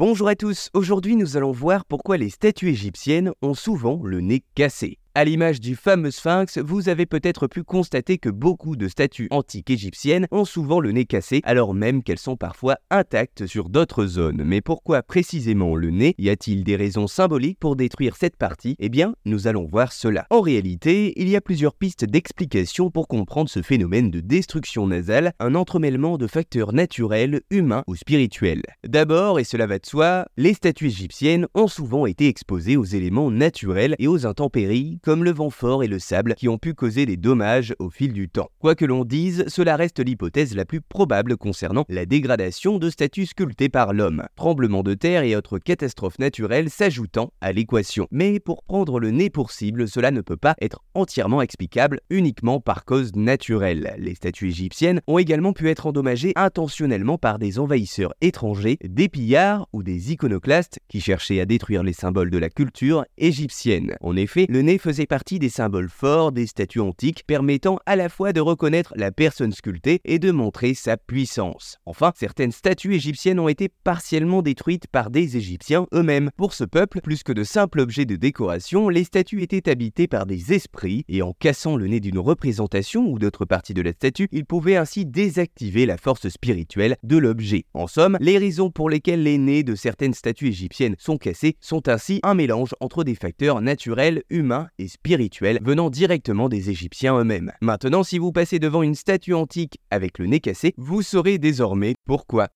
Bonjour à tous, aujourd'hui nous allons voir pourquoi les statues égyptiennes ont souvent le nez cassé. À l'image du fameux sphinx, vous avez peut-être pu constater que beaucoup de statues antiques égyptiennes ont souvent le nez cassé, alors même qu'elles sont parfois intactes sur d'autres zones. Mais pourquoi précisément le nez? Y a-t-il des raisons symboliques pour détruire cette partie? Eh bien, nous allons voir cela. En réalité, il y a plusieurs pistes d'explication pour comprendre ce phénomène de destruction nasale, un entremêlement de facteurs naturels, humains ou spirituels. D'abord, et cela va de soi, les statues égyptiennes ont souvent été exposées aux éléments naturels et aux intempéries comme le vent fort et le sable qui ont pu causer des dommages au fil du temps. Quoi que l'on dise, cela reste l'hypothèse la plus probable concernant la dégradation de statues sculptées par l'homme, tremblements de terre et autres catastrophes naturelles s'ajoutant à l'équation. Mais pour prendre le nez pour cible, cela ne peut pas être entièrement explicable uniquement par cause naturelle. Les statues égyptiennes ont également pu être endommagées intentionnellement par des envahisseurs étrangers, des pillards ou des iconoclastes qui cherchaient à détruire les symboles de la culture égyptienne. En effet, le nez partie des symboles forts des statues antiques, permettant à la fois de reconnaître la personne sculptée et de montrer sa puissance. Enfin, certaines statues égyptiennes ont été partiellement détruites par des Égyptiens eux-mêmes. Pour ce peuple, plus que de simples objets de décoration, les statues étaient habitées par des esprits, et en cassant le nez d'une représentation ou d'autres parties de la statue, ils pouvaient ainsi désactiver la force spirituelle de l'objet. En somme, les raisons pour lesquelles les nez de certaines statues égyptiennes sont cassés sont ainsi un mélange entre des facteurs naturels, humains et venant directement des Égyptiens eux-mêmes. Maintenant, si vous passez devant une statue antique avec le nez cassé, vous saurez désormais pourquoi.